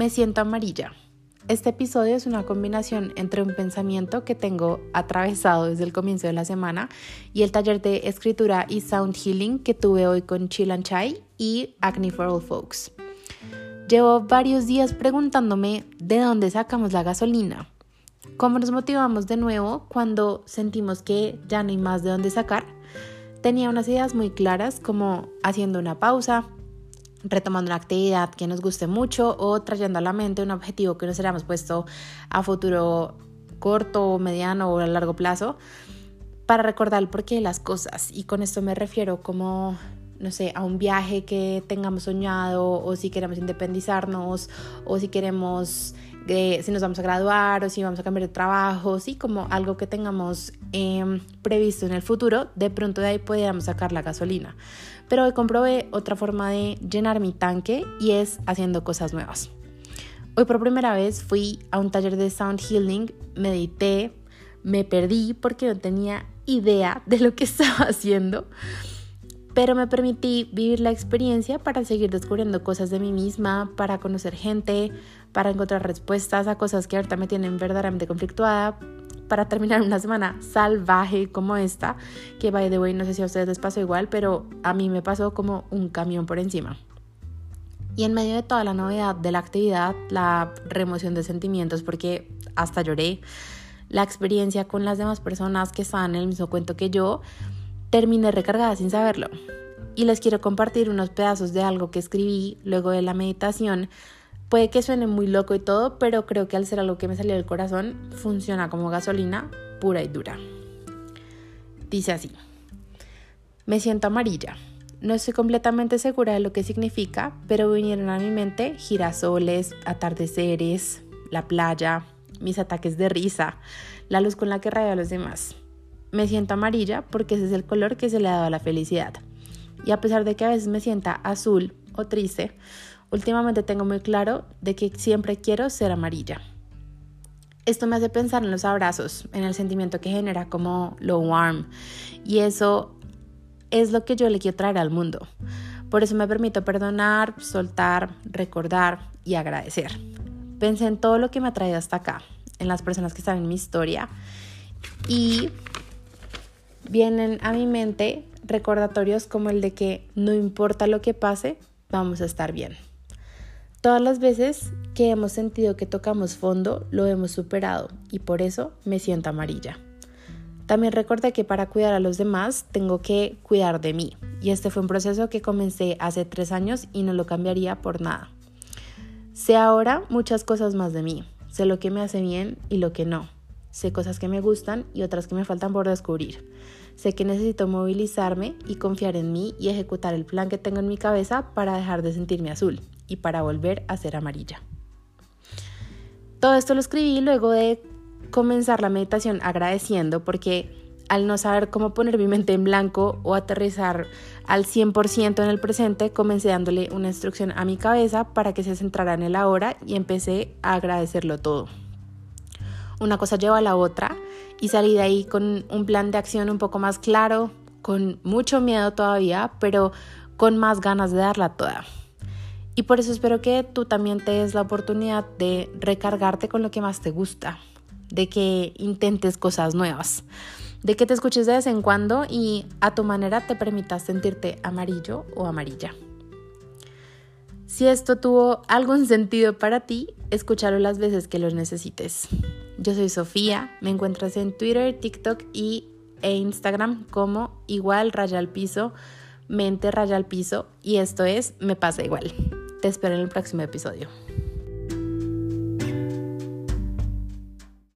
Me siento amarilla. Este episodio es una combinación entre un pensamiento que tengo atravesado desde el comienzo de la semana y el taller de escritura y sound healing que tuve hoy con Chill and Chai y Acne for All Folks. Llevo varios días preguntándome de dónde sacamos la gasolina. ¿Cómo nos motivamos de nuevo cuando sentimos que ya no hay más de dónde sacar? Tenía unas ideas muy claras como haciendo una pausa, retomando una actividad que nos guste mucho o trayendo a la mente un objetivo que nos hayamos puesto a futuro corto, mediano o a largo plazo para recordar el porqué de las cosas. Y con esto me refiero como, no sé, a un viaje que tengamos soñado o si queremos independizarnos o si queremos, eh, si nos vamos a graduar o si vamos a cambiar de trabajo, sí, como algo que tengamos em, previsto en el futuro, de pronto de ahí podríamos sacar la gasolina. Pero hoy comprobé otra forma de llenar mi tanque y es haciendo cosas nuevas. Hoy por primera vez fui a un taller de sound healing, medité, me perdí porque no tenía idea de lo que estaba haciendo, pero me permití vivir la experiencia para seguir descubriendo cosas de mí misma, para conocer gente, para encontrar respuestas a cosas que ahorita me tienen verdaderamente conflictuada, para terminar una semana salvaje como esta, que by the way no sé si a ustedes les pasó igual, pero a mí me pasó como un camión por encima. Y en medio de toda la novedad de la actividad, la remoción de sentimientos, porque hasta lloré, la experiencia con las demás personas que estaban en el mismo cuento que yo, terminé recargada sin saberlo. Y les quiero compartir unos pedazos de algo que escribí luego de la meditación Puede que suene muy loco y todo, pero creo que al ser algo que me salió del corazón, funciona como gasolina pura y dura. Dice así, me siento amarilla. No estoy completamente segura de lo que significa, pero vinieron a mi mente girasoles, atardeceres, la playa, mis ataques de risa, la luz con la que rayo a los demás. Me siento amarilla porque ese es el color que se le ha dado a la felicidad. Y a pesar de que a veces me sienta azul o triste, Últimamente tengo muy claro de que siempre quiero ser amarilla. Esto me hace pensar en los abrazos, en el sentimiento que genera como lo warm. Y eso es lo que yo le quiero traer al mundo. Por eso me permito perdonar, soltar, recordar y agradecer. Pensé en todo lo que me ha traído hasta acá, en las personas que están en mi historia y vienen a mi mente recordatorios como el de que no importa lo que pase, vamos a estar bien. Todas las veces que hemos sentido que tocamos fondo, lo hemos superado y por eso me siento amarilla. También recordé que para cuidar a los demás tengo que cuidar de mí y este fue un proceso que comencé hace tres años y no lo cambiaría por nada. Sé ahora muchas cosas más de mí, sé lo que me hace bien y lo que no, sé cosas que me gustan y otras que me faltan por descubrir. Sé que necesito movilizarme y confiar en mí y ejecutar el plan que tengo en mi cabeza para dejar de sentirme azul y para volver a ser amarilla. Todo esto lo escribí luego de comenzar la meditación agradeciendo porque al no saber cómo poner mi mente en blanco o aterrizar al 100% en el presente, comencé dándole una instrucción a mi cabeza para que se centrara en el ahora y empecé a agradecerlo todo. Una cosa lleva a la otra y salí de ahí con un plan de acción un poco más claro, con mucho miedo todavía, pero con más ganas de darla toda. Y por eso espero que tú también te des la oportunidad de recargarte con lo que más te gusta, de que intentes cosas nuevas, de que te escuches de vez en cuando y a tu manera te permitas sentirte amarillo o amarilla. Si esto tuvo algún sentido para ti, escúchalo las veces que lo necesites. Yo soy Sofía, me encuentras en Twitter, TikTok y, e Instagram como igual raya al piso, mente raya al piso y esto es Me pasa igual. Te espero en el próximo episodio.